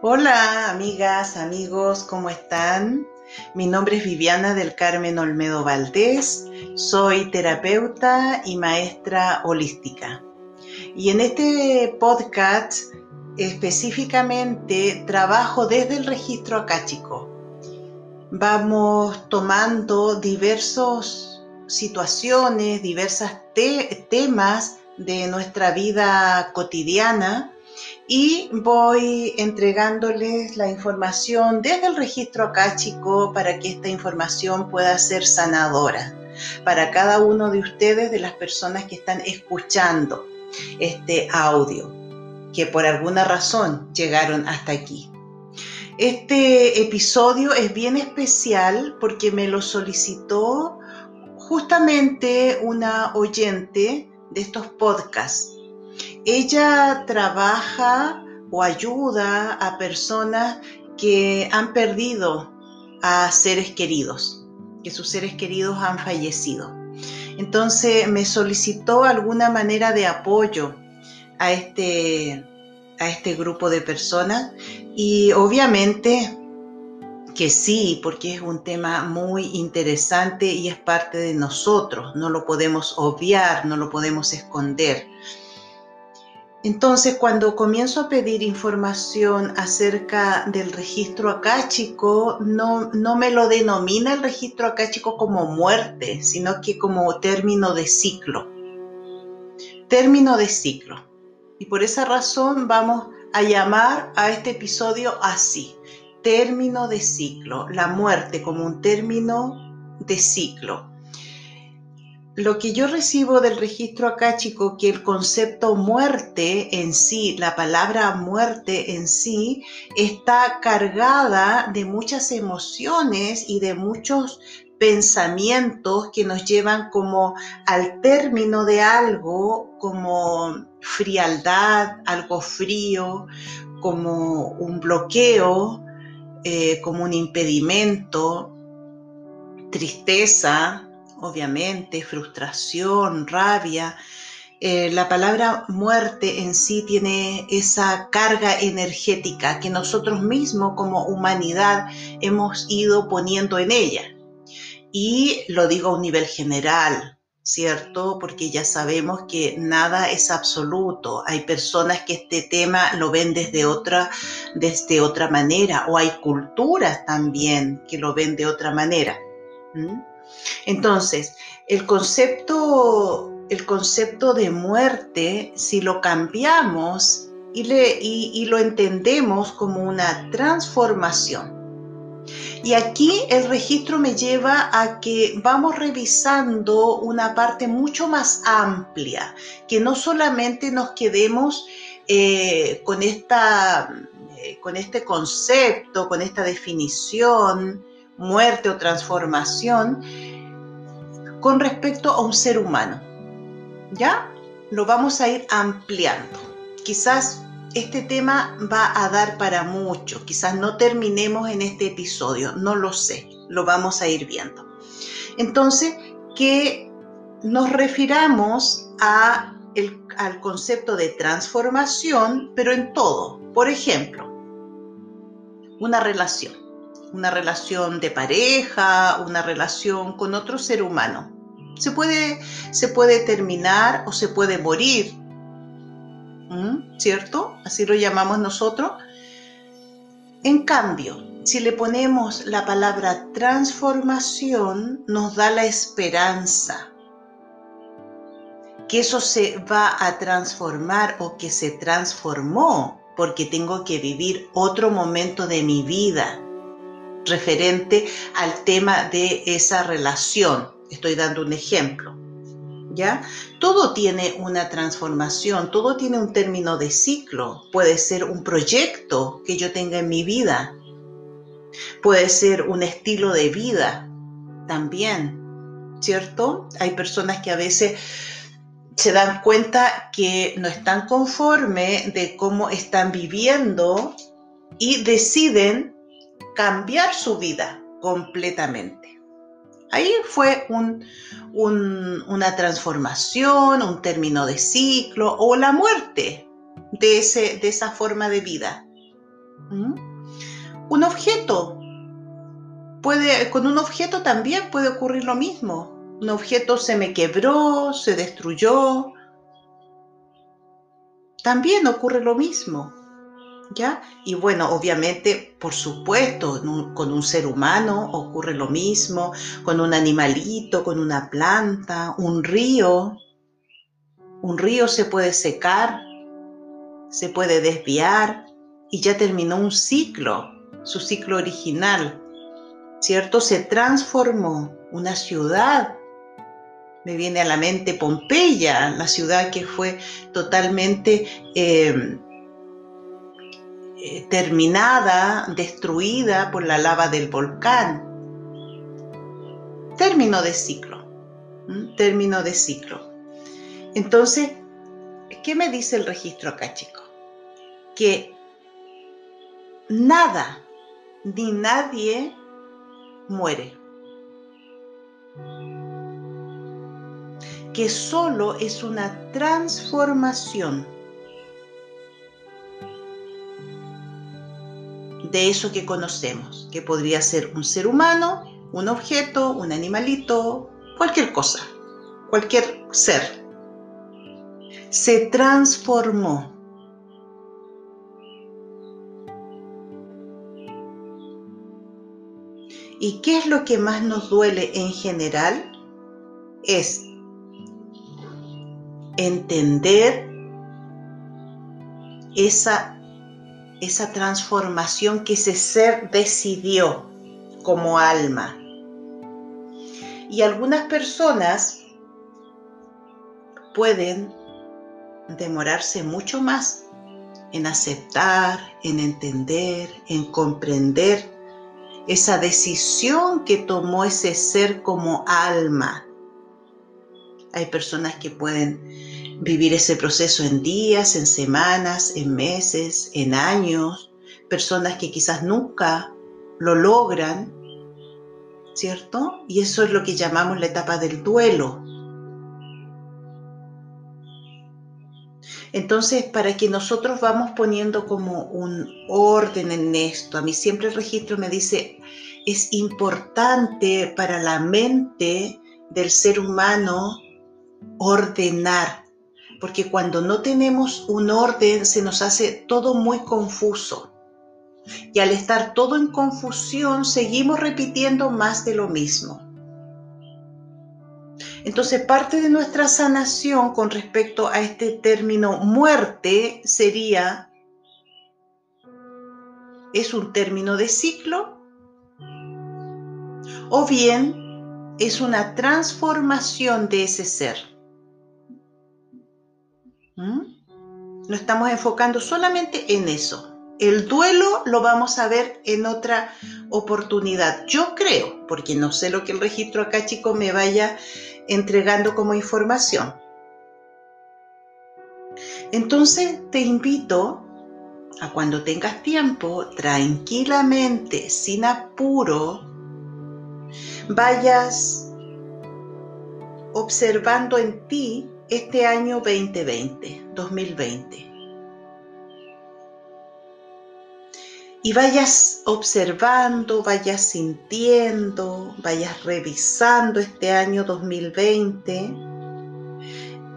Hola amigas, amigos, ¿cómo están? Mi nombre es Viviana del Carmen Olmedo Valdés, soy terapeuta y maestra holística. Y en este podcast específicamente trabajo desde el registro acáchico. Vamos tomando diversas situaciones, diversos temas de nuestra vida cotidiana y voy entregándoles la información desde el registro acáchico para que esta información pueda ser sanadora para cada uno de ustedes, de las personas que están escuchando este audio, que por alguna razón llegaron hasta aquí. Este episodio es bien especial porque me lo solicitó justamente una oyente de estos podcasts ella trabaja o ayuda a personas que han perdido a seres queridos, que sus seres queridos han fallecido. Entonces me solicitó alguna manera de apoyo a este, a este grupo de personas y obviamente que sí, porque es un tema muy interesante y es parte de nosotros, no lo podemos obviar, no lo podemos esconder. Entonces, cuando comienzo a pedir información acerca del registro acáchico, no, no me lo denomina el registro acáchico como muerte, sino que como término de ciclo. Término de ciclo. Y por esa razón vamos a llamar a este episodio así, término de ciclo, la muerte como un término de ciclo lo que yo recibo del registro acá, chico, que el concepto muerte en sí, la palabra muerte en sí, está cargada de muchas emociones y de muchos pensamientos que nos llevan como al término de algo, como frialdad, algo frío, como un bloqueo, eh, como un impedimento, tristeza, obviamente, frustración, rabia. Eh, la palabra muerte en sí tiene esa carga energética que nosotros mismos como humanidad hemos ido poniendo en ella. Y lo digo a un nivel general, ¿cierto? Porque ya sabemos que nada es absoluto. Hay personas que este tema lo ven desde otra, desde otra manera, o hay culturas también que lo ven de otra manera. Entonces, el concepto, el concepto de muerte, si lo cambiamos y, y lo entendemos como una transformación, y aquí el registro me lleva a que vamos revisando una parte mucho más amplia, que no solamente nos quedemos eh, con, esta, eh, con este concepto, con esta definición, muerte o transformación, con respecto a un ser humano. ¿Ya? Lo vamos a ir ampliando. Quizás este tema va a dar para mucho, quizás no terminemos en este episodio, no lo sé, lo vamos a ir viendo. Entonces, que nos refiramos al concepto de transformación, pero en todo. Por ejemplo, una relación una relación de pareja, una relación con otro ser humano. Se puede, se puede terminar o se puede morir, ¿cierto? Así lo llamamos nosotros. En cambio, si le ponemos la palabra transformación, nos da la esperanza que eso se va a transformar o que se transformó porque tengo que vivir otro momento de mi vida referente al tema de esa relación. Estoy dando un ejemplo. ¿Ya? Todo tiene una transformación, todo tiene un término de ciclo. Puede ser un proyecto que yo tenga en mi vida. Puede ser un estilo de vida también, ¿cierto? Hay personas que a veces se dan cuenta que no están conformes de cómo están viviendo y deciden cambiar su vida completamente. Ahí fue una transformación, un término de ciclo o la muerte de, ese, de esa forma de vida. ¿Mm? Un objeto. Puede, con un objeto también puede ocurrir lo mismo. Un objeto se me quebró, se destruyó. También ocurre lo mismo. ¿Ya? Y bueno, obviamente, por supuesto, con un ser humano ocurre lo mismo, con un animalito, con una planta, un río. Un río se puede secar, se puede desviar y ya terminó un ciclo, su ciclo original, ¿cierto? Se transformó una ciudad. Me viene a la mente Pompeya, la ciudad que fue totalmente eh, eh, terminada, destruida por la lava del volcán. Término de ciclo. Término de ciclo. Entonces, ¿qué me dice el registro acá, chicos? Que nada ni nadie muere. Que solo es una transformación de eso que conocemos, que podría ser un ser humano, un objeto, un animalito, cualquier cosa, cualquier ser. Se transformó. ¿Y qué es lo que más nos duele en general? Es entender esa esa transformación que ese ser decidió como alma. Y algunas personas pueden demorarse mucho más en aceptar, en entender, en comprender esa decisión que tomó ese ser como alma. Hay personas que pueden vivir ese proceso en días, en semanas, en meses, en años, personas que quizás nunca lo logran, ¿cierto? Y eso es lo que llamamos la etapa del duelo. Entonces, para que nosotros vamos poniendo como un orden en esto, a mí siempre el registro me dice, es importante para la mente del ser humano ordenar porque cuando no tenemos un orden se nos hace todo muy confuso. Y al estar todo en confusión, seguimos repitiendo más de lo mismo. Entonces, parte de nuestra sanación con respecto a este término muerte sería, ¿es un término de ciclo? ¿O bien es una transformación de ese ser? ¿Mm? Nos estamos enfocando solamente en eso. El duelo lo vamos a ver en otra oportunidad. Yo creo, porque no sé lo que el registro acá, chico, me vaya entregando como información. Entonces te invito a cuando tengas tiempo, tranquilamente, sin apuro, vayas observando en ti este año 2020, 2020. Y vayas observando, vayas sintiendo, vayas revisando este año 2020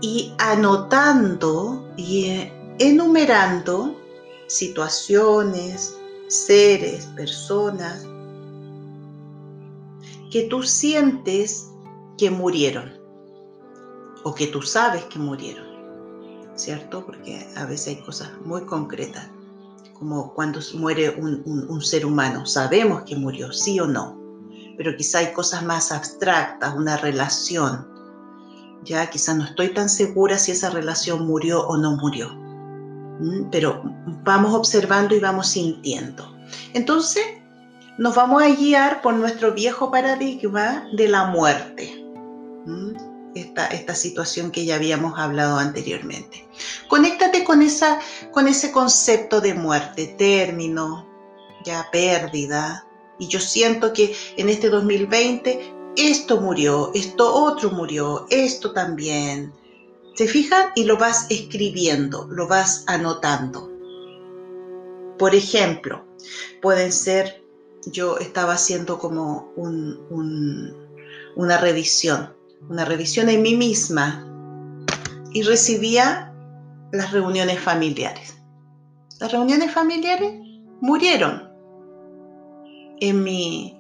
y anotando y enumerando situaciones, seres, personas que tú sientes que murieron o que tú sabes que murieron, ¿cierto? Porque a veces hay cosas muy concretas, como cuando muere un, ser humano, sabemos que murió, sí o no, pero quizá hay cosas más abstractas, una relación, ya quizá no estoy tan segura si esa relación murió o no murió, pero vamos observando y vamos sintiendo. Entonces, nos vamos a guiar por nuestro viejo paradigma de la muerte esta, situación que ya habíamos hablado anteriormente. Conéctate con, esa, con ese concepto de muerte, término, ya pérdida. Y yo siento que en este 2020 esto murió, esto otro murió, esto también. ¿Se fijan? Y lo vas escribiendo, lo vas anotando. Por ejemplo, pueden ser, yo estaba haciendo como una revisión, una revisión en mí misma y recibía las reuniones familiares. Las reuniones familiares murieron en mi,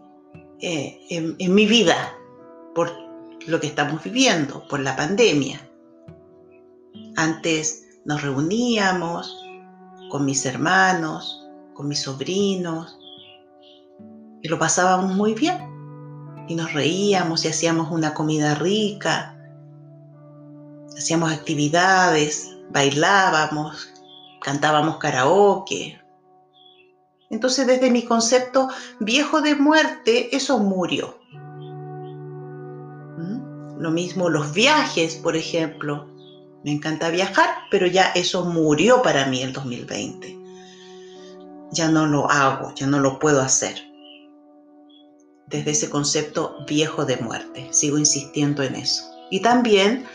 eh, en mi vida por lo que estamos viviendo, por la pandemia. Antes nos reuníamos con mis hermanos, con mis sobrinos, y lo pasábamos muy bien. Y nos reíamos y hacíamos una comida rica, hacíamos actividades, bailábamos, cantábamos karaoke. Entonces desde mi concepto viejo de muerte, eso murió. ¿Mm? Lo mismo los viajes, por ejemplo. Me encanta viajar, pero ya eso murió para mí el 2020. Ya no lo hago, ya no lo puedo hacer. Desde ese concepto viejo de muerte, sigo insistiendo en eso. Y también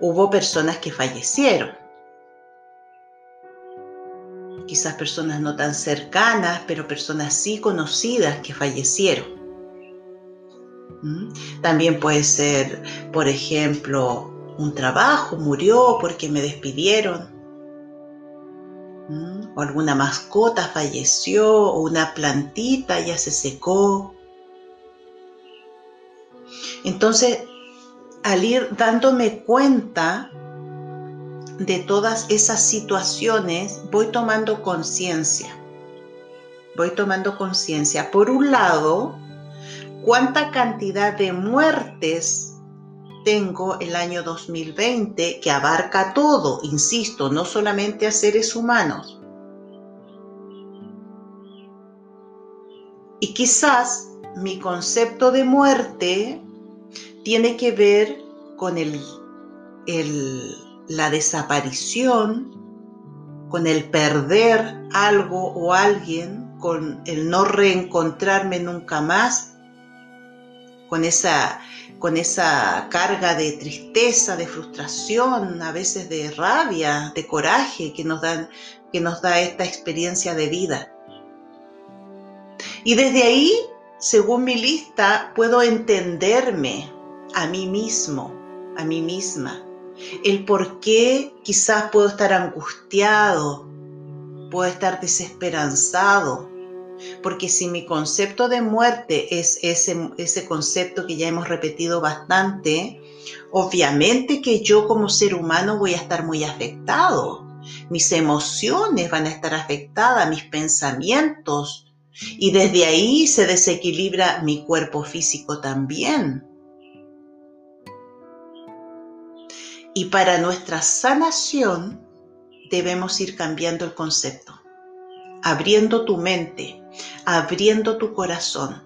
hubo personas que fallecieron. Quizás personas no tan cercanas, pero personas sí conocidas que fallecieron. ¿Mm? También puede ser, por ejemplo, un trabajo murió porque me despidieron, o alguna mascota falleció, o una plantita ya se secó. Entonces, al ir dándome cuenta de todas esas situaciones, voy tomando conciencia. Voy tomando conciencia. Por un lado, cuánta cantidad de muertes tengo el año 2020 que abarca todo, insisto, no solamente a seres humanos. Y quizás mi concepto de muerte tiene que ver con el, la desaparición, con el perder algo o alguien, con el no reencontrarme nunca más, con esa con esa carga de tristeza, de frustración, a veces de rabia, de coraje que nos, dan, que nos da esta experiencia de vida. Y desde ahí, según mi lista, puedo entenderme a mí mismo, a mí misma, el por qué quizás puedo estar angustiado, puedo estar desesperanzado, porque si mi concepto de muerte es ese, ese concepto que ya hemos repetido bastante, obviamente que yo como ser humano voy a estar muy afectado. Mis emociones van a estar afectadas, mis pensamientos. Y desde ahí se desequilibra mi cuerpo físico también. Y para nuestra sanación debemos ir cambiando el concepto, abriendo tu mente, abriendo tu corazón.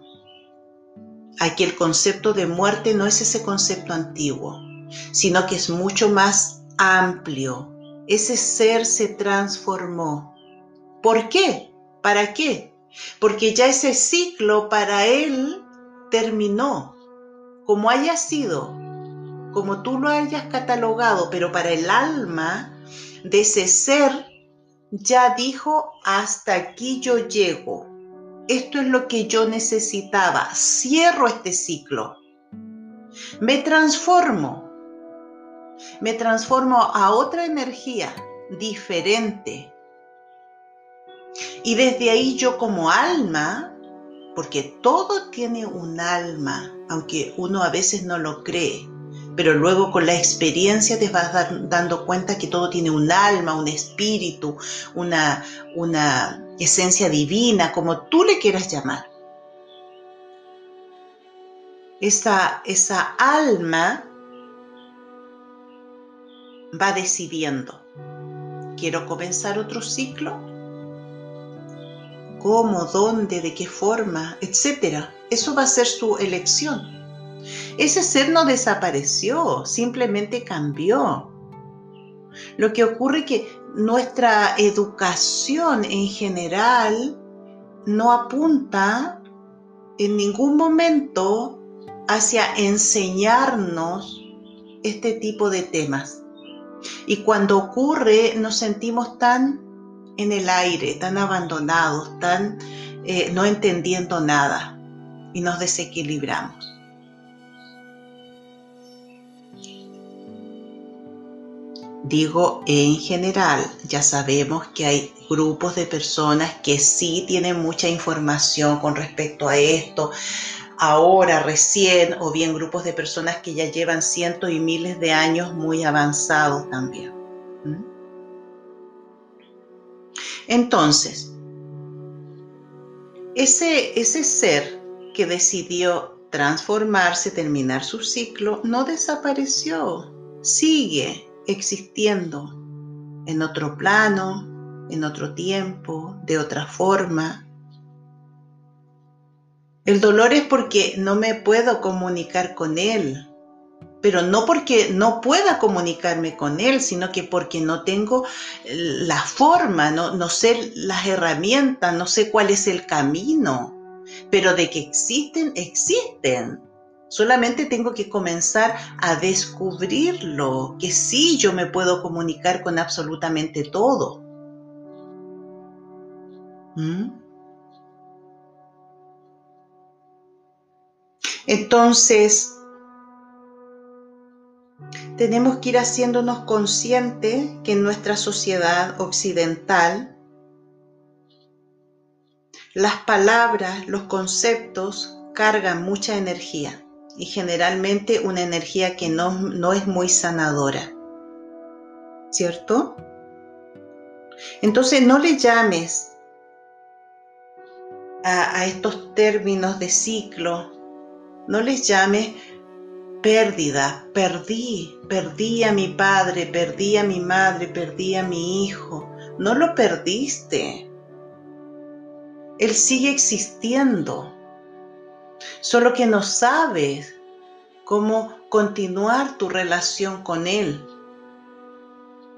Aquí el concepto de muerte no es ese concepto antiguo, sino que es mucho más amplio. Ese ser se transformó. ¿Por qué? ¿Para qué? Porque ya ese ciclo para él terminó. Como haya sido, como tú lo hayas catalogado, pero para el alma de ese ser ya dijo, hasta aquí yo llego. Esto es lo que yo necesitaba, cierro este ciclo, me transformo, me transformo a otra energía diferente. Y desde ahí yo como alma, porque todo tiene un alma, aunque uno a veces no lo cree, pero luego con la experiencia te vas dando cuenta que todo tiene un alma, un espíritu, una, una esencia divina, como tú le quieras llamar. Esa, esa alma va decidiendo, quiero comenzar otro ciclo, cómo, dónde, de qué forma, etcétera. Eso va a ser su elección. Ese ser no desapareció, simplemente cambió. Lo que ocurre es que nuestra educación en general no apunta en ningún momento hacia enseñarnos este tipo de temas. Y cuando ocurre nos sentimos tan en el aire, tan abandonados, tan eh, no entendiendo nada y nos desequilibramos. Digo en general, ya sabemos que hay grupos de personas que sí tienen mucha información con respecto a esto, ahora, recién, o bien grupos de personas que ya llevan cientos y miles de años muy avanzados también. ¿Mm? Entonces, ese, ese ser que decidió transformarse, terminar su ciclo, no desapareció, sigue existiendo en otro plano, en otro tiempo, de otra forma. El dolor es porque no me puedo comunicar con él, pero no porque no pueda comunicarme con él, sino que porque no tengo la forma, no, no sé las herramientas, no sé cuál es el camino, pero de que existen, existen. Solamente tengo que comenzar a descubrirlo, que sí yo me puedo comunicar con absolutamente todo. ¿Mm? Entonces, tenemos que ir haciéndonos conscientes que en nuestra sociedad occidental las palabras, los conceptos cargan mucha energía y generalmente una energía que no, es muy sanadora. ¿Cierto? Entonces no le llames a, a estos términos de ciclo, no les llames pérdida, perdí, perdí a mi padre, perdí a mi madre, perdí a mi hijo. No lo perdiste. Él sigue existiendo. Solo que no sabes cómo continuar tu relación con Él.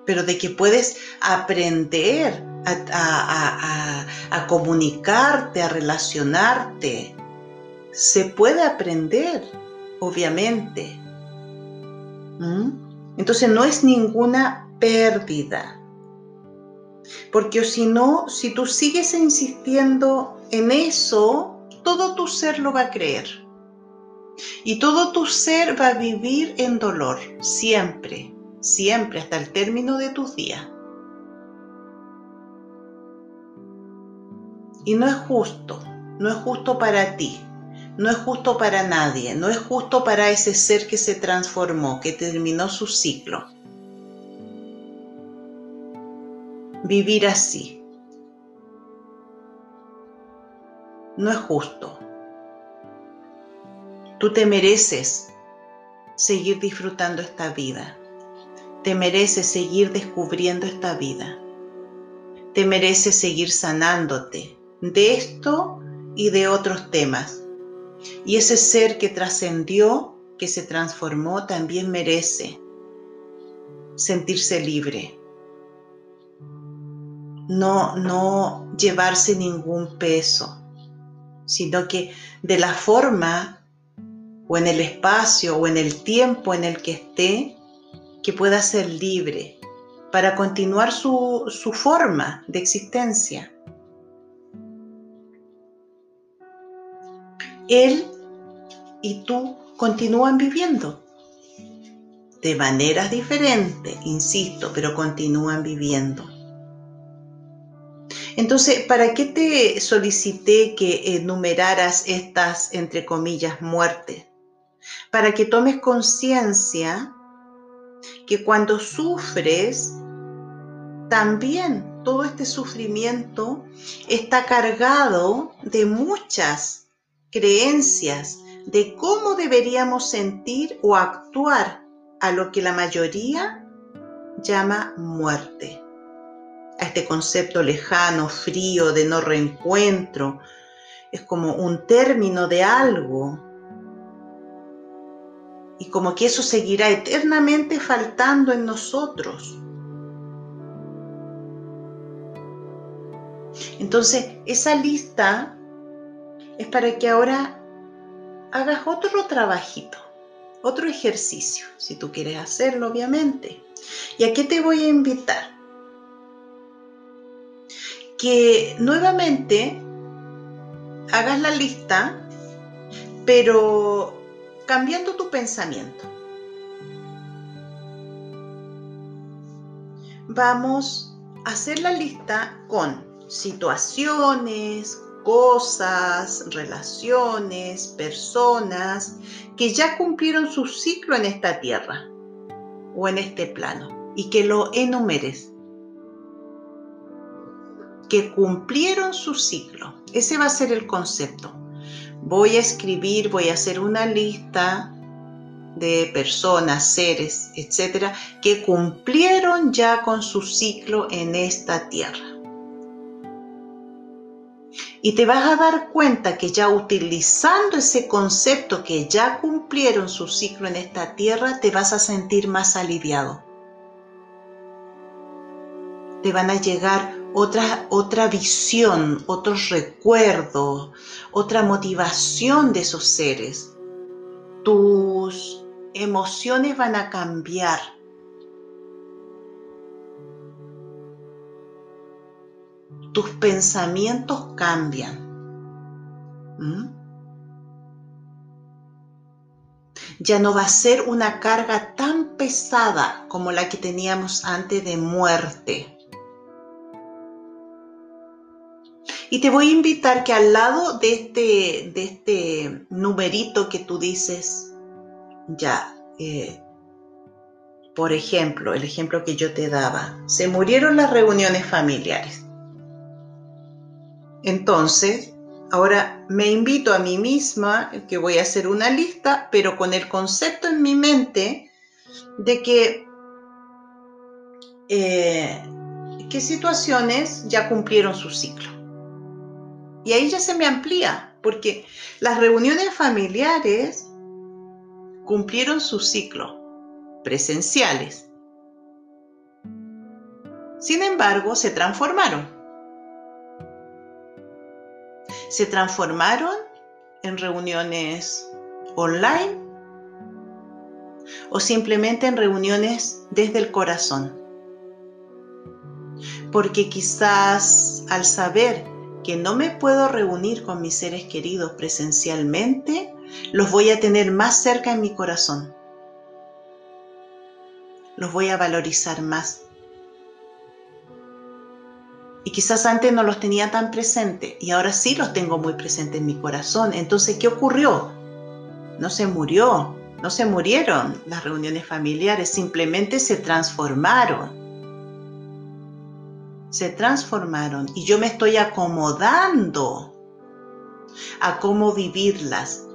Pero de que puedes aprender a, comunicarte, a relacionarte. Se puede aprender obviamente. ¿Mm? Entonces no es ninguna pérdida. Porque si no, si tú sigues insistiendo en eso, todo tu ser lo va a creer. Y todo tu ser va a vivir en dolor, siempre, siempre, hasta el término de tus días. Y no es justo, no es justo para ti no es justo para nadie, no es justo para ese ser que se transformó, que terminó su ciclo. Vivir así. No es justo. Tú te mereces seguir disfrutando esta vida. Te mereces seguir descubriendo esta vida. Te mereces seguir sanándote de esto y de otros temas y ese ser que trascendió, que se transformó, también merece sentirse libre. No, no llevarse ningún peso, sino que de la forma o en el espacio o en el tiempo en el que esté, que pueda ser libre para continuar su, su forma de existencia. él y tú continúan viviendo de maneras diferentes, insisto, pero continúan viviendo. Entonces, ¿para qué te solicité que enumeraras estas, entre comillas, muertes? Para que tomes conciencia que cuando sufres, también todo este sufrimiento está cargado de muchas creencias de cómo deberíamos sentir o actuar a lo que la mayoría llama muerte, a este concepto lejano, frío, de no reencuentro. Es como un término de algo y como que eso seguirá eternamente faltando en nosotros. Entonces, esa lista es para que ahora hagas otro trabajito, otro ejercicio, si tú quieres hacerlo, obviamente. ¿Y a qué te voy a invitar? Que nuevamente hagas la lista, pero cambiando tu pensamiento. Vamos a hacer la lista con situaciones, cosas, relaciones, personas que ya cumplieron su ciclo en esta tierra o en este plano y que lo enumeres. Que cumplieron su ciclo. Ese va a ser el concepto. Voy a escribir, voy a hacer una lista de personas, seres, etcétera, que cumplieron ya con su ciclo en esta tierra. Y te vas a dar cuenta que ya utilizando ese concepto que ya cumplieron su ciclo en esta tierra, te vas a sentir más aliviado. Te van a llegar otra, otra visión, otros recuerdos, otra motivación de esos seres. Tus emociones van a cambiar tus pensamientos cambian. ¿Mm? Ya no va a ser una carga tan pesada como la que teníamos antes de muerte. Y te voy a invitar que al lado de este, de este numerito que tú dices, ya, eh, por ejemplo, el ejemplo que yo te daba, se murieron las reuniones familiares. Entonces, ahora me invito a mí misma, que voy a hacer una lista, pero con el concepto en mi mente de que eh, qué situaciones ya cumplieron su ciclo. Y ahí ya se me amplía, porque las reuniones familiares cumplieron su ciclo, presenciales. Sin embargo, se transformaron se transformaron en reuniones online o simplemente en reuniones desde el corazón. Porque quizás al saber que no me puedo reunir con mis seres queridos presencialmente, los voy a tener más cerca en mi corazón. Los voy a valorizar más y quizás antes no los tenía tan presentes y ahora sí los tengo muy presentes en mi corazón. Entonces, ¿qué ocurrió? No se murió, no se murieron las reuniones familiares, simplemente se transformaron. Se transformaron y yo me estoy acomodando a cómo vivirlas.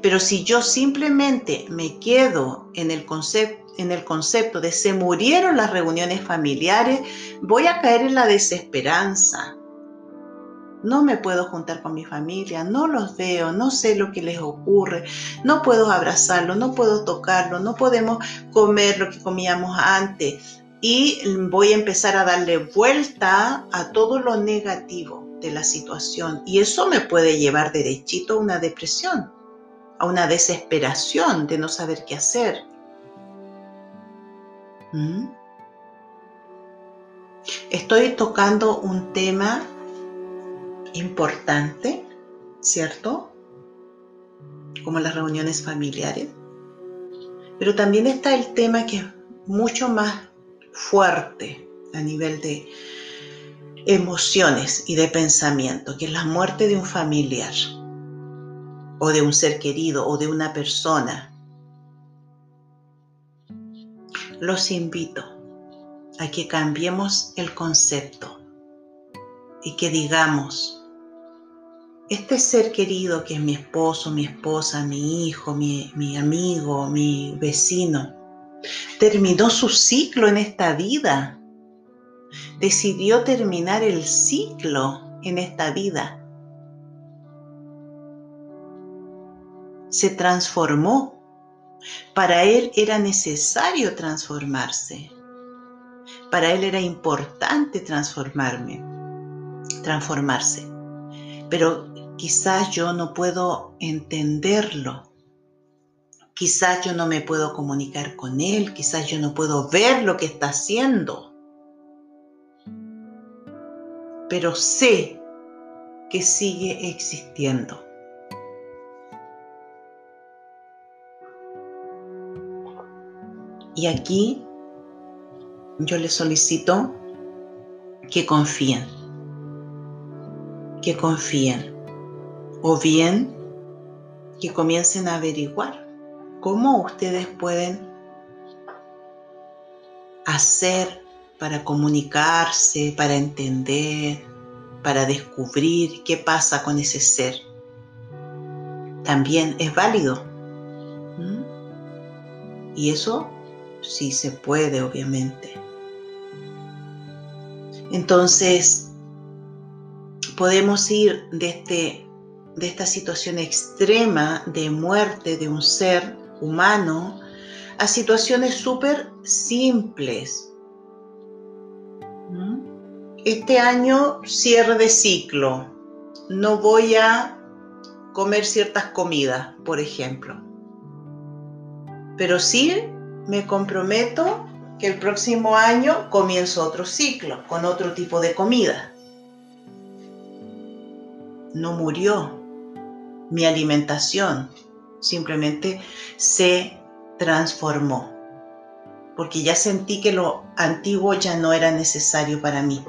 Pero si yo simplemente me quedo en el concepto de se murieron las reuniones familiares, voy a caer en la desesperanza. No me puedo juntar con mi familia, no los veo, no sé lo que les ocurre, no puedo abrazarlo, no puedo tocarlo, no podemos comer lo que comíamos antes. Y voy a empezar a darle vuelta a todo lo negativo de la situación. Y eso me puede llevar derechito a una depresión, a una desesperación de no saber qué hacer. ¿Mm? Estoy tocando un tema importante, ¿cierto? Como las reuniones familiares. Pero también está el tema que es mucho más fuerte a nivel de emociones y de pensamiento, que es la muerte de un familiar o de un ser querido o de una persona. Los invito a que cambiemos el concepto y que digamos, este ser querido que es mi esposo, mi esposa, mi hijo, mi, mi amigo, mi vecino, terminó su ciclo en esta vida, decidió terminar el ciclo en esta vida. Se transformó para él era necesario transformarse. Para él era importante transformarme, transformarse. Pero quizás yo no puedo entenderlo. Quizás yo no me puedo comunicar con él, quizás yo no puedo ver lo que está haciendo. pero sé que sigue existiendo. Y aquí yo les solicito que confíen, que confíen, o bien que comiencen a averiguar cómo ustedes pueden hacer para comunicarse, para entender, para descubrir qué pasa con ese ser. También es válido. Y eso sí se puede, obviamente. Entonces, podemos ir de, este, de esta situación extrema de muerte de un ser humano a situaciones súper simples. ¿Mm? Este año cierre de ciclo. No voy a comer ciertas comidas, por ejemplo. Pero sí me comprometo que el próximo año comienzo otro ciclo con otro tipo de comida. No murió mi alimentación, simplemente se transformó, porque ya sentí que lo antiguo ya no era necesario para mí.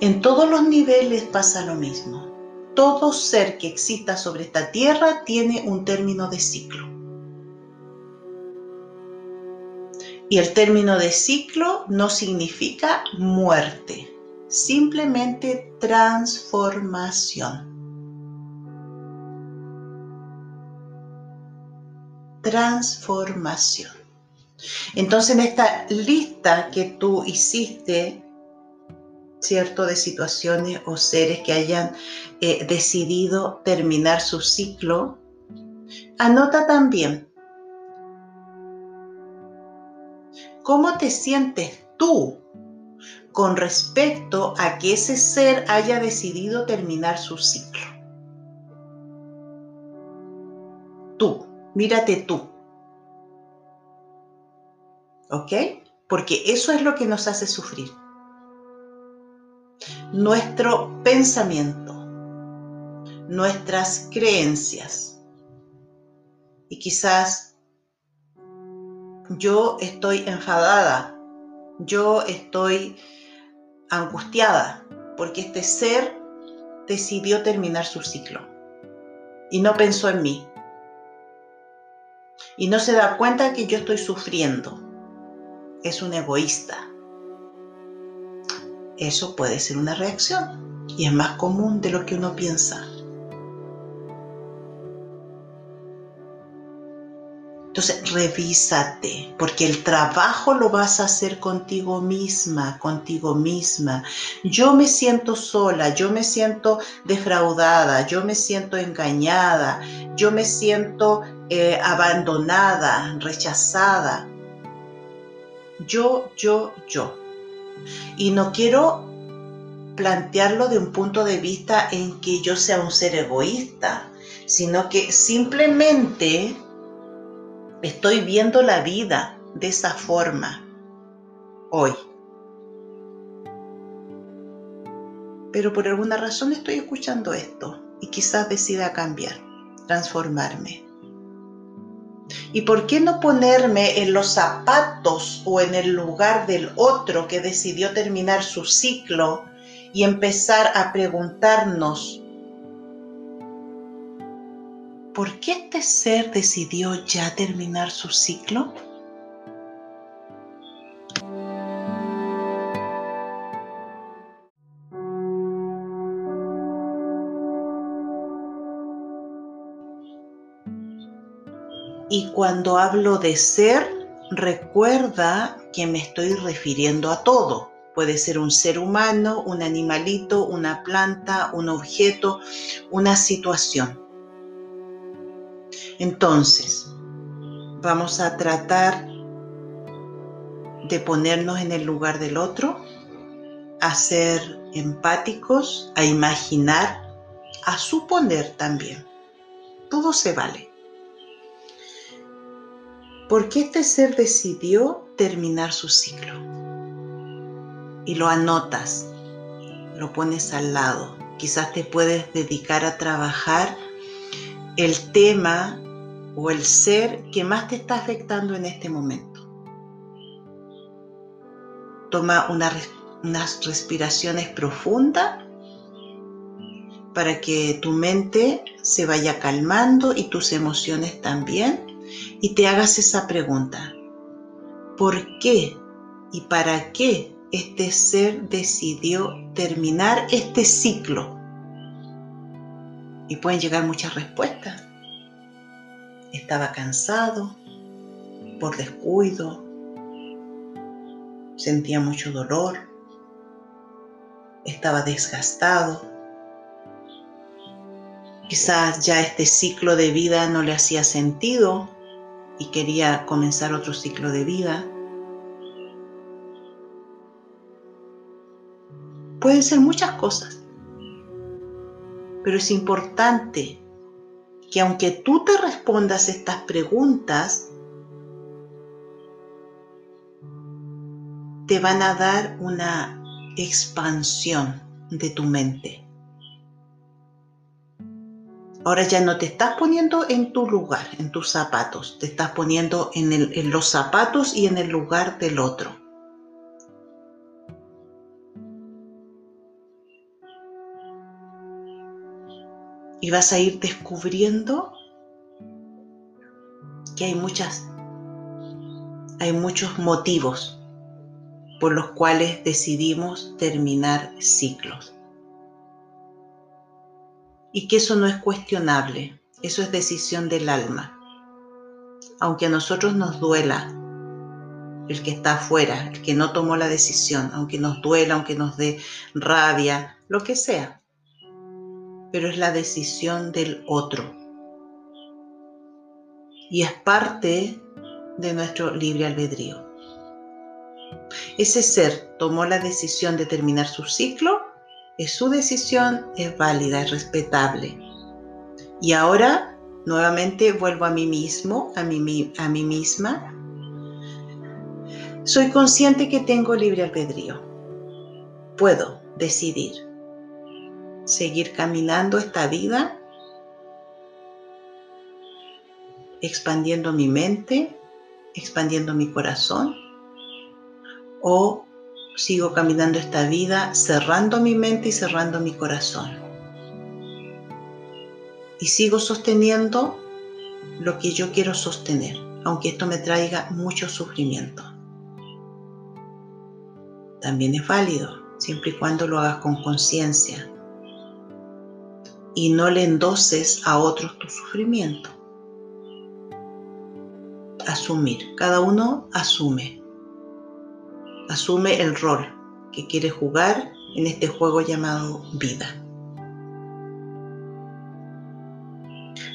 En todos los niveles pasa lo mismo. Todo ser que exista sobre esta tierra tiene un término de ciclo. Y el término de ciclo no significa muerte, simplemente transformación. Transformación. Entonces en esta lista que tú hiciste, ¿cierto? De situaciones o seres que hayan eh, decidido terminar su ciclo, anota también ¿Cómo te sientes tú con respecto a que ese ser haya decidido terminar su ciclo? Tú, mírate tú. ¿Ok? Porque eso es lo que nos hace sufrir. Nuestro pensamiento, nuestras creencias. Y quizás yo estoy enfadada, yo estoy angustiada, porque este ser decidió terminar su ciclo y no pensó en mí. Y no se da cuenta que yo estoy sufriendo. Es un egoísta. Eso puede ser una reacción y es más común de lo que uno piensa. Entonces, revísate, porque el trabajo lo vas a hacer contigo misma, contigo misma. Yo me siento sola, yo me siento defraudada, yo me siento engañada, yo me siento eh, abandonada, rechazada. Yo, yo, yo. Y no quiero plantearlo de un punto de vista en que yo sea un ser egoísta, sino que simplemente Estoy viendo la vida de esa forma hoy. Pero por alguna razón estoy escuchando esto y quizás decida cambiar, transformarme. ¿Y por qué no ponerme en los zapatos o en el lugar del otro que decidió terminar su ciclo y empezar a preguntarnos ¿por qué este ser decidió ya terminar su ciclo? Y cuando hablo de ser, recuerda que me estoy refiriendo a todo. Puede ser un ser humano, un animalito, una planta, un objeto, una situación. Entonces, vamos a tratar de ponernos en el lugar del otro, a ser empáticos, a imaginar, a suponer también. Todo se vale. ¿Por qué este ser decidió terminar su ciclo? Y lo anotas lo pones al lado. Quizás te puedes dedicar a trabajar el tema o el ser que más te está afectando en este momento. Toma unas respiraciones profundas para que tu mente se vaya calmando y tus emociones también y te hagas esa pregunta. ¿Por qué y para qué este ser decidió terminar este ciclo? Y pueden llegar muchas respuestas. Estaba cansado por descuido, sentía mucho dolor, estaba desgastado, quizás ya este ciclo de vida no le hacía sentido y quería comenzar otro ciclo de vida. Pueden ser muchas cosas, pero es importante que aunque tú te respondas estas preguntas, te van a dar una expansión de tu mente. Ahora ya no te estás poniendo en tu lugar, en tus zapatos, te estás poniendo en, en los zapatos y en el lugar del otro. y vas a ir descubriendo que hay muchas hay muchos motivos por los cuales decidimos terminar ciclos. Y que eso no es cuestionable, eso es decisión del alma. Aunque a nosotros nos duela el que está afuera, el que no tomó la decisión, aunque nos duela, aunque nos dé rabia, lo que sea pero es la decisión del otro. Y es parte de nuestro libre albedrío. Ese ser tomó la decisión de terminar su ciclo, es su decisión, es válida, es respetable. Y ahora nuevamente vuelvo a mí mismo, a mí, a mí misma. Soy consciente que tengo libre albedrío. Puedo decidir seguir caminando esta vida, expandiendo mi mente, expandiendo mi corazón, o sigo caminando esta vida cerrando mi mente y cerrando mi corazón. Y sigo sosteniendo lo que yo quiero sostener, aunque esto me traiga mucho sufrimiento. También es válido, siempre y cuando lo hagas con conciencia, y no le endoses a otros tu sufrimiento. Asumir, cada uno asume, asume el rol que quiere jugar en este juego llamado vida.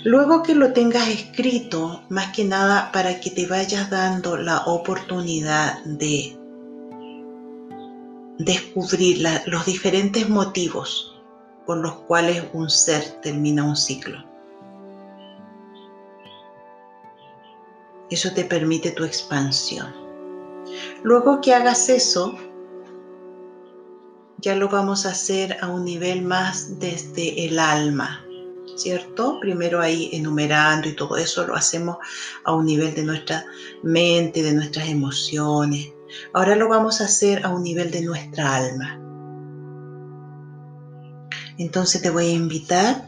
Luego que lo tengas escrito, más que nada para que te vayas dando la oportunidad de descubrir los diferentes motivos por los cuales un ser termina un ciclo. Eso te permite tu expansión. Luego que hagas eso, ya lo vamos a hacer a un nivel más desde el alma, ¿cierto? Primero ahí enumerando y todo eso lo hacemos a un nivel de nuestra mente, de nuestras emociones. Ahora lo vamos a hacer a un nivel de nuestra alma. Entonces te voy a invitar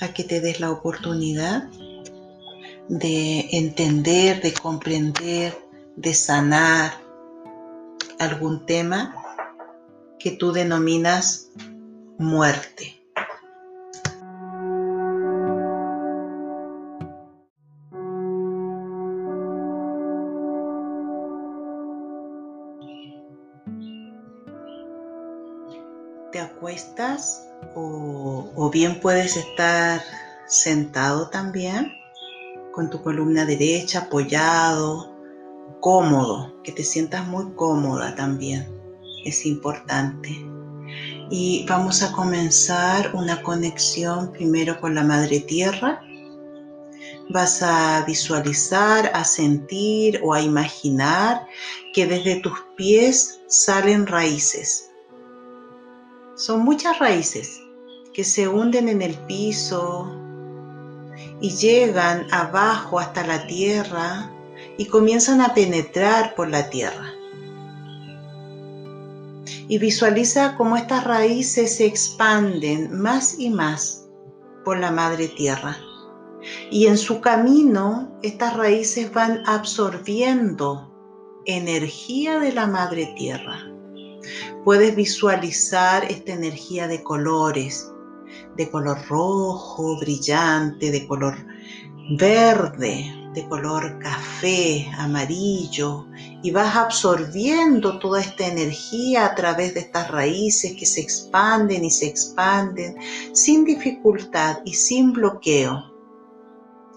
a que te des la oportunidad de entender, de comprender, de sanar algún tema que tú denominas muerte. Te acuestas o, bien puedes estar sentado también con tu columna derecha apoyado, cómodo, que te sientas muy cómoda también. Es importante. Y vamos a comenzar una conexión primero con la Madre Tierra. Vas a visualizar, a sentir o a imaginar que desde tus pies salen raíces Son muchas raíces que se hunden en el piso y llegan abajo hasta la tierra y comienzan a penetrar por la tierra. Y visualiza cómo estas raíces se expanden más y más por la madre tierra. Y en su camino estas raíces van absorbiendo energía de la madre tierra. Puedes visualizar esta energía de colores, de color rojo, brillante, de color verde, de color café, amarillo, y vas absorbiendo toda esta energía a través de estas raíces que se expanden y se expanden sin dificultad y sin bloqueo.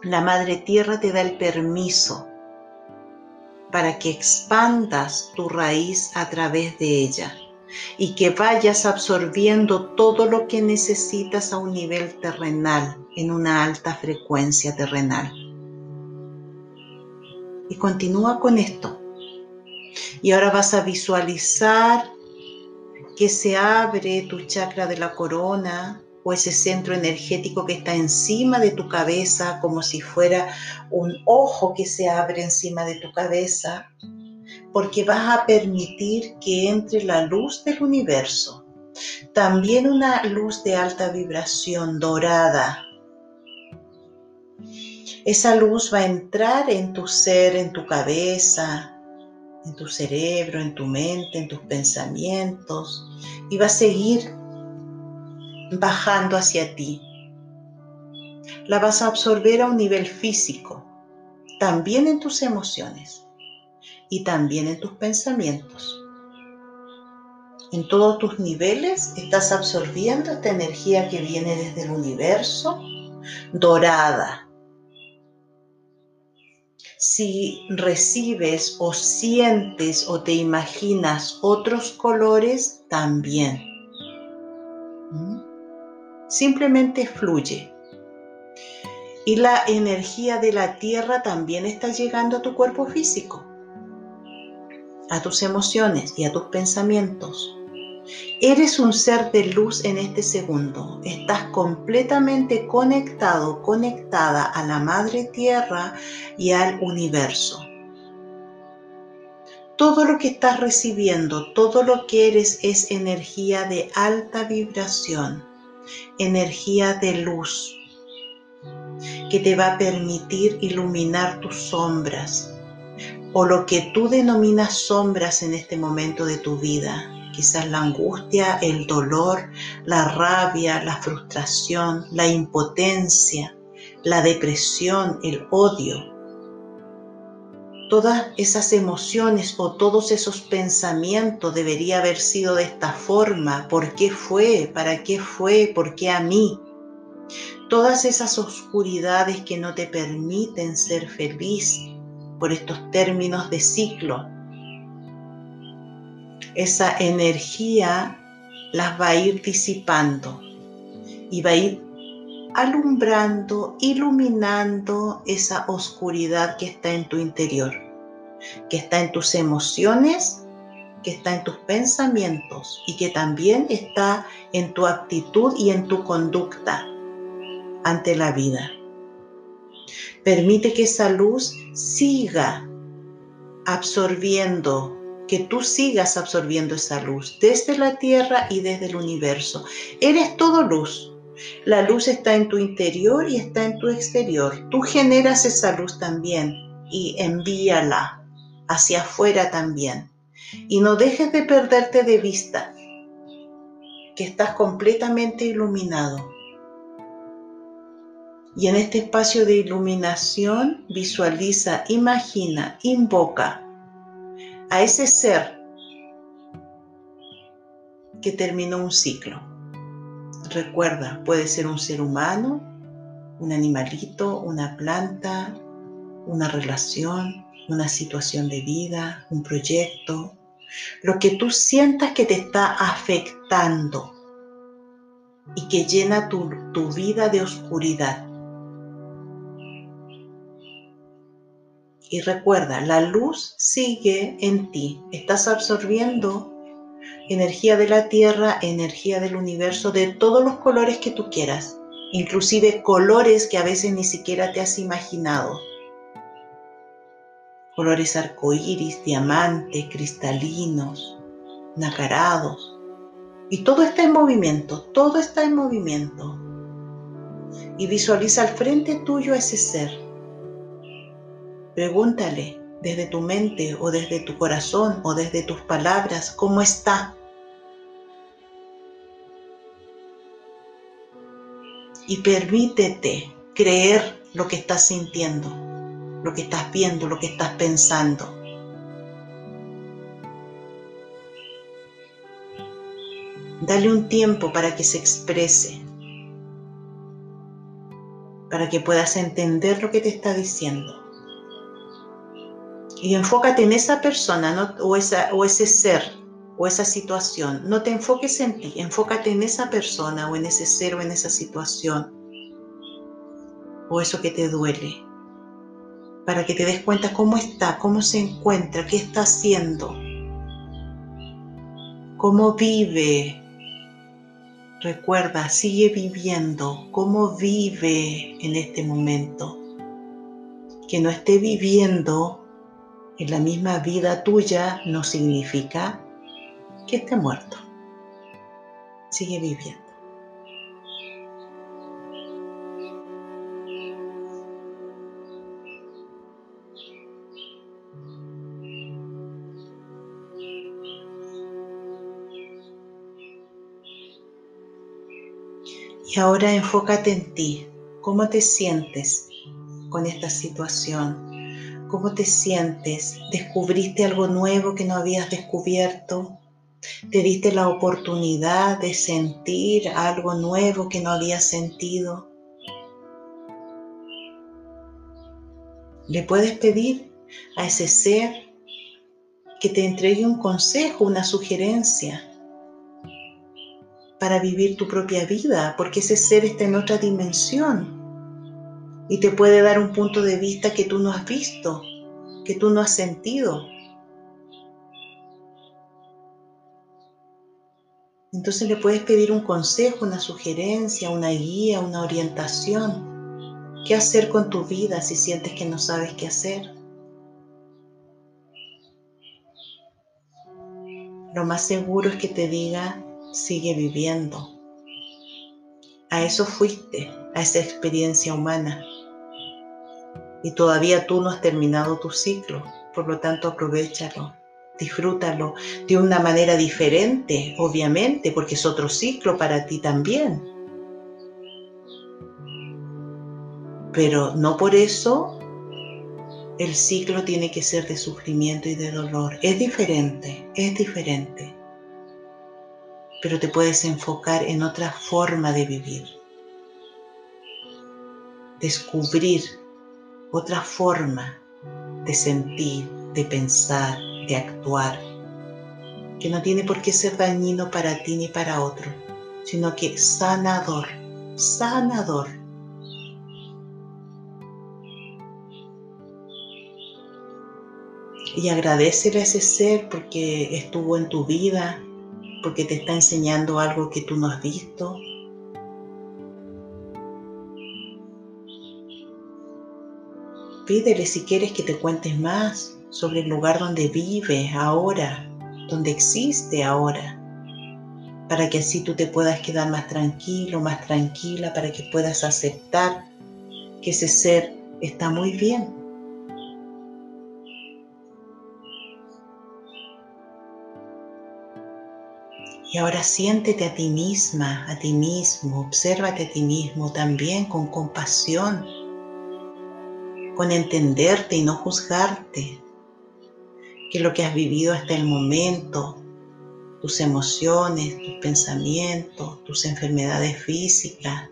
La Madre Tierra te da el permiso para que expandas tu raíz a través de ella y que vayas absorbiendo todo lo que necesitas a un nivel terrenal, en una alta frecuencia terrenal. Y continúa con esto. Y ahora vas a visualizar que se abre tu chakra de la corona o ese centro energético que está encima de tu cabeza, como si fuera un ojo que se abre encima de tu cabeza porque vas a permitir que entre la luz del universo, también una luz de alta vibración dorada. Esa luz va a entrar en tu ser, en tu cabeza, en tu cerebro, en tu mente, en tus pensamientos y va a seguir bajando hacia ti. La vas a absorber a un nivel físico, también en tus emociones y también en tus pensamientos. En todos tus niveles estás absorbiendo esta energía que viene desde el universo dorada. Si recibes o sientes o te imaginas otros colores, también. ¿Mm? Simplemente fluye. Y la energía de la tierra también está llegando a tu cuerpo físico a tus emociones y a tus pensamientos. Eres un ser de luz en este segundo. Estás completamente conectado, conectada a la Madre Tierra y al universo. Todo lo que estás recibiendo, todo lo que eres es energía de alta vibración, energía de luz, que te va a permitir iluminar tus sombras, o lo que tú denominas sombras en este momento de tu vida. Quizás la angustia, el dolor, la rabia, la frustración, la impotencia, la depresión, el odio. Todas esas emociones o todos esos pensamientos debería haber sido de esta forma. ¿Por qué fue? ¿Para qué fue? ¿Por qué a mí? Todas esas oscuridades que no te permiten ser feliz, por estos términos de ciclo. Esa energía las va a ir disipando y va a ir alumbrando, iluminando esa oscuridad que está en tu interior, que está en tus emociones, que está en tus pensamientos y que también está en tu actitud y en tu conducta ante la vida. Permite que esa luz siga absorbiendo, que tú sigas absorbiendo esa luz desde la tierra y desde el universo. Eres todo luz. La luz está en tu interior y está en tu exterior. Tú generas esa luz también y envíala hacia afuera también. Y no dejes de perderte de vista que estás completamente iluminado y en este espacio de iluminación visualiza, imagina, invoca a ese ser que terminó un ciclo. Recuerda, puede ser un ser humano, un animalito, una planta, una relación, una situación de vida, un proyecto, lo que tú sientas que te está afectando y que llena tu, tu vida de oscuridad. Y recuerda, la luz sigue en ti. Estás absorbiendo energía de la Tierra, energía del universo, de todos los colores que tú quieras, inclusive colores que a veces ni siquiera te has imaginado. Colores arcoíris, diamantes, cristalinos, nacarados. Y todo está en movimiento, todo está en movimiento. Y visualiza al frente tuyo ese ser. Pregúntale desde tu mente o desde tu corazón o desde tus palabras cómo está. Y permítete creer lo que estás sintiendo, lo que estás viendo, lo que estás pensando. Dale un tiempo para que se exprese, para que puedas entender lo que te está diciendo. Y enfócate en esa persona o, esa, o ese ser o esa situación. No te enfoques en ti, enfócate en esa persona o en ese ser o en esa situación o eso que te duele. Para que te des cuenta cómo está, cómo se encuentra, qué está haciendo, cómo vive, Recuerda, sigue viviendo cómo vive en este momento. Que no esté viviendo en la misma vida tuya no significa que esté muerto. Sigue viviendo. Y ahora enfócate en ti. ¿Cómo te sientes con esta situación? ¿Cómo te sientes? ¿Descubriste algo nuevo que no habías descubierto? ¿Te diste la oportunidad de sentir algo nuevo que no habías sentido? Le puedes pedir a ese ser que te entregue un consejo, una sugerencia para vivir tu propia vida, porque ese ser está en otra dimensión y te puede dar un punto de vista que tú no has visto, que tú no has sentido. Entonces le puedes pedir un consejo, una sugerencia, una guía, una orientación. ¿Qué hacer con tu vida si sientes que no sabes qué hacer? Lo más seguro es que te diga, sigue viviendo. A eso fuiste, a esa experiencia humana. Y todavía tú no has terminado tu ciclo, por lo tanto aprovechalo, disfrútalo de una manera diferente, obviamente, porque es otro ciclo para ti también. Pero no por eso el ciclo tiene que ser de sufrimiento y de dolor. Es diferente, es diferente pero te puedes enfocar en otra forma de vivir. Descubrir otra forma de sentir, de pensar, de actuar, que no tiene por qué ser dañino para ti ni para otro, sino que sanador, sanador. Y agradecele a ese ser porque estuvo en tu vida, porque te está enseñando algo que tú no has visto. Pídele si quieres que te cuentes más sobre el lugar donde vive ahora, donde existe ahora, para que así tú te puedas quedar más tranquilo, más tranquila, para que puedas aceptar que ese ser está muy bien. Y ahora siéntete a ti misma, a ti mismo, obsérvate a ti mismo también con compasión, con entenderte y no juzgarte, que lo que has vivido hasta el momento, tus emociones, tus pensamientos, tus enfermedades físicas,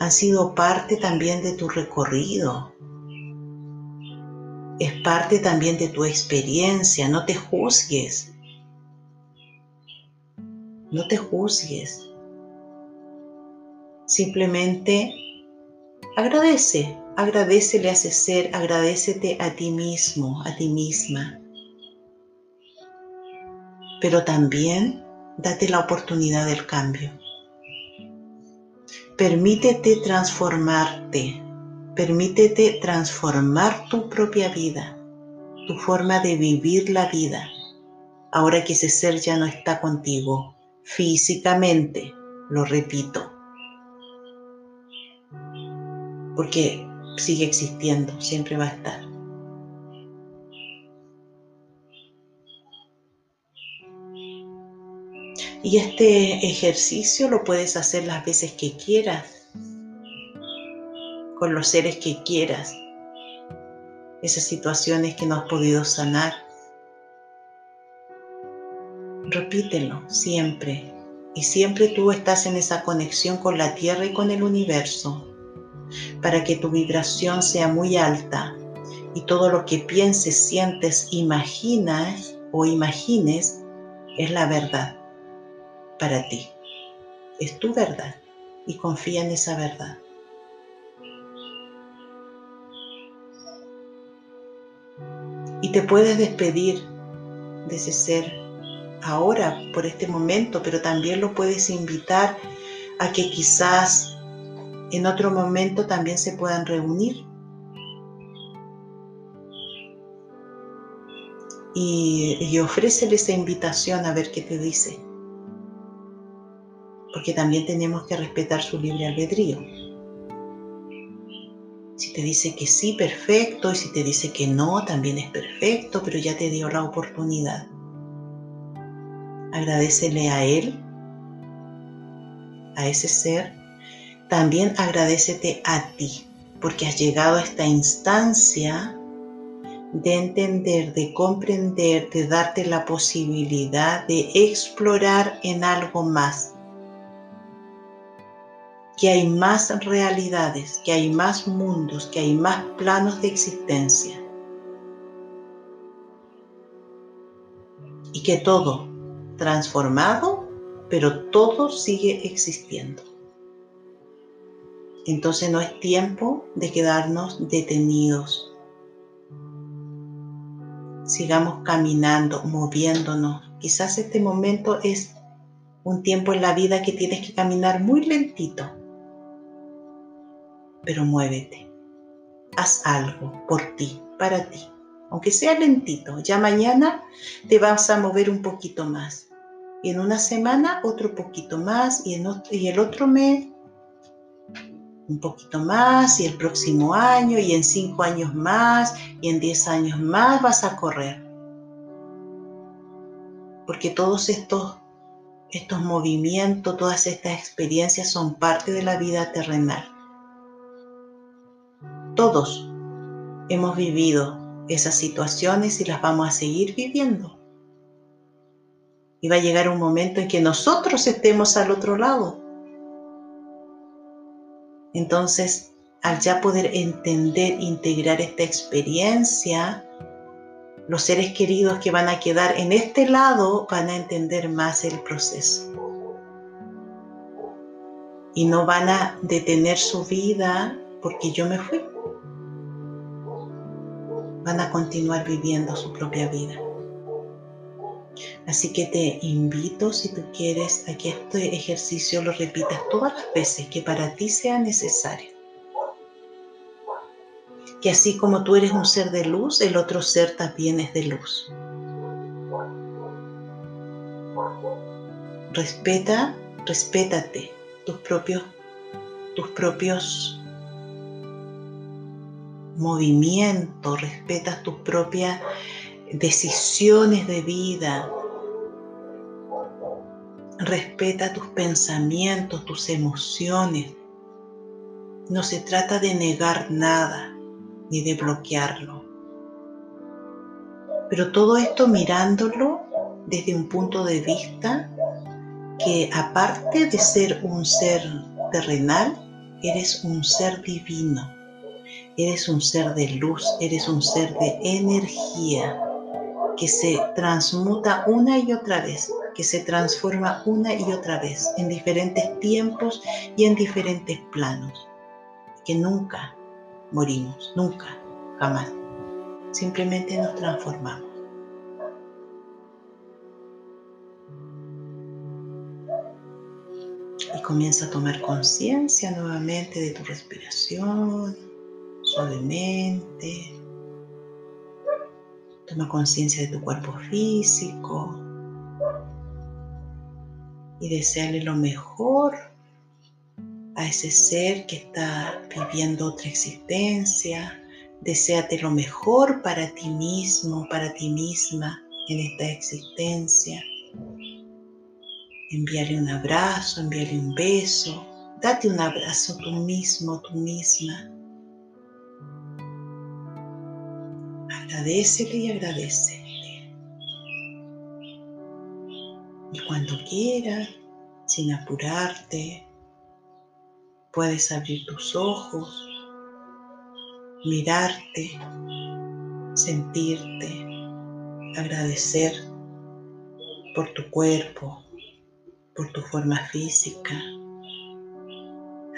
han sido parte también de tu recorrido. Es parte también de tu experiencia, no te juzgues no te juzgues. Simplemente agradece, agradecele a ese ser, agradecete a ti mismo, a ti misma. pero también date la oportunidad del cambio. Permítete transformarte, permítete transformar tu propia vida, tu forma de vivir la vida, ahora que ese ser ya no está contigo físicamente, lo repito, porque sigue existiendo, siempre va a estar. Y este ejercicio lo puedes hacer las veces que quieras, con los seres que quieras, esas situaciones que no has podido sanar. Repítelo siempre. Y siempre tú estás en esa conexión con la tierra y con el universo, para que tu vibración sea muy alta y todo lo que pienses, sientes, imaginas o imagines es la verdad para ti. Es tu verdad y confía en esa verdad. Y te puedes despedir de ese ser ahora, por este momento, pero también lo puedes invitar a que quizás en otro momento también se puedan reunir. Y, y ofrécele esa invitación a ver qué te dice porque también tenemos que respetar su libre albedrío. Si te dice que sí, perfecto, y si te dice que no, también es perfecto, pero ya te dio la oportunidad. Agradecele a él, a ese ser. También agradecete a ti, porque has llegado a esta instancia de entender, de comprender, de darte la posibilidad de explorar en algo más que hay más realidades, que hay más mundos, que hay más planos de existencia. Y que todo transformado, pero todo sigue existiendo. Entonces no es tiempo de quedarnos detenidos. Sigamos caminando, moviéndonos. Quizás este momento es un tiempo en la vida que tienes que caminar muy lentito pero muévete. Haz algo por ti, para ti, aunque sea lentito. Ya mañana te vas a mover un poquito más. Y en una semana otro poquito más. Y, en y el otro mes un poquito más. Y el próximo año. Y en cinco años más. Y en diez años más vas a correr. Porque todos estos, estos movimientos, todas estas experiencias son parte de la vida terrenal. Todos hemos vivido esas situaciones y las vamos a seguir viviendo. Y va a llegar un momento en que nosotros estemos al otro lado. Entonces, al ya poder entender, integrar esta experiencia, los seres queridos que van a quedar en este lado van a entender más el proceso. Y no van a detener su vida porque yo me fui van a continuar viviendo su propia vida. Así que te invito, si tú quieres, a que este ejercicio lo repitas todas las veces que para ti sea necesario. Que así como tú eres un ser de luz, el otro ser también es de luz. Respeta, respétate tus propios, tus propios movimiento, respetas tus propias decisiones de vida, respeta tus pensamientos, tus emociones. No se trata de negar nada ni de bloquearlo. Pero todo esto mirándolo desde un punto de vista que aparte de ser un ser terrenal, eres un ser divino Eres un ser de luz, eres un ser de energía que se transmuta una y otra vez, que se transforma una y otra vez en diferentes tiempos y en diferentes planos, que nunca morimos, nunca, jamás. Simplemente nos transformamos. Y comienza a tomar conciencia nuevamente de tu respiración, suavemente, Toma conciencia de tu cuerpo físico y desearle lo mejor a ese ser que está viviendo otra existencia. Deseate lo mejor para ti mismo, para ti misma en esta existencia. Envíale un abrazo, envíale un beso, date un abrazo tú mismo, tú misma. Agradecele y agradecele. Y cuando quieras, sin apurarte, puedes abrir tus ojos, mirarte, sentirte, agradecer por tu cuerpo, por tu forma física.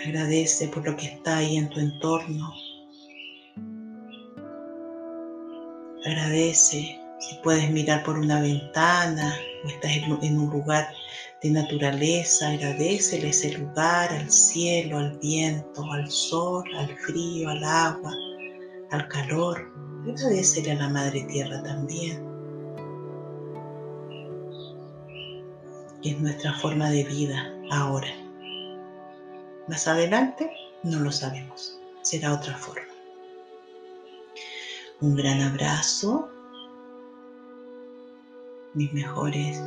Agradece por lo que está ahí en tu entorno. Agradece si puedes mirar por una ventana o estás en un lugar de naturaleza. Agradecele ese lugar, al cielo, al viento, al sol, al frío, al agua, al calor. Agradecele a la Madre Tierra también. es nuestra forma de vida ahora. Más adelante no lo sabemos, será otra forma. Un gran abrazo, mis mejores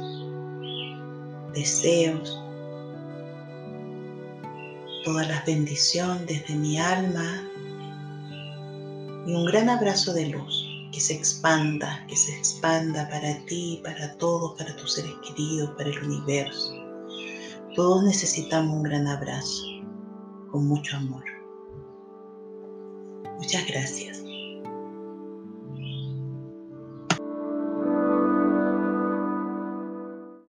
deseos, todas las bendiciones desde mi alma y un gran abrazo de luz que se expanda, que se expanda para ti, para todos, para tus seres queridos, para el universo. Todos necesitamos un gran abrazo, con mucho amor. Muchas gracias.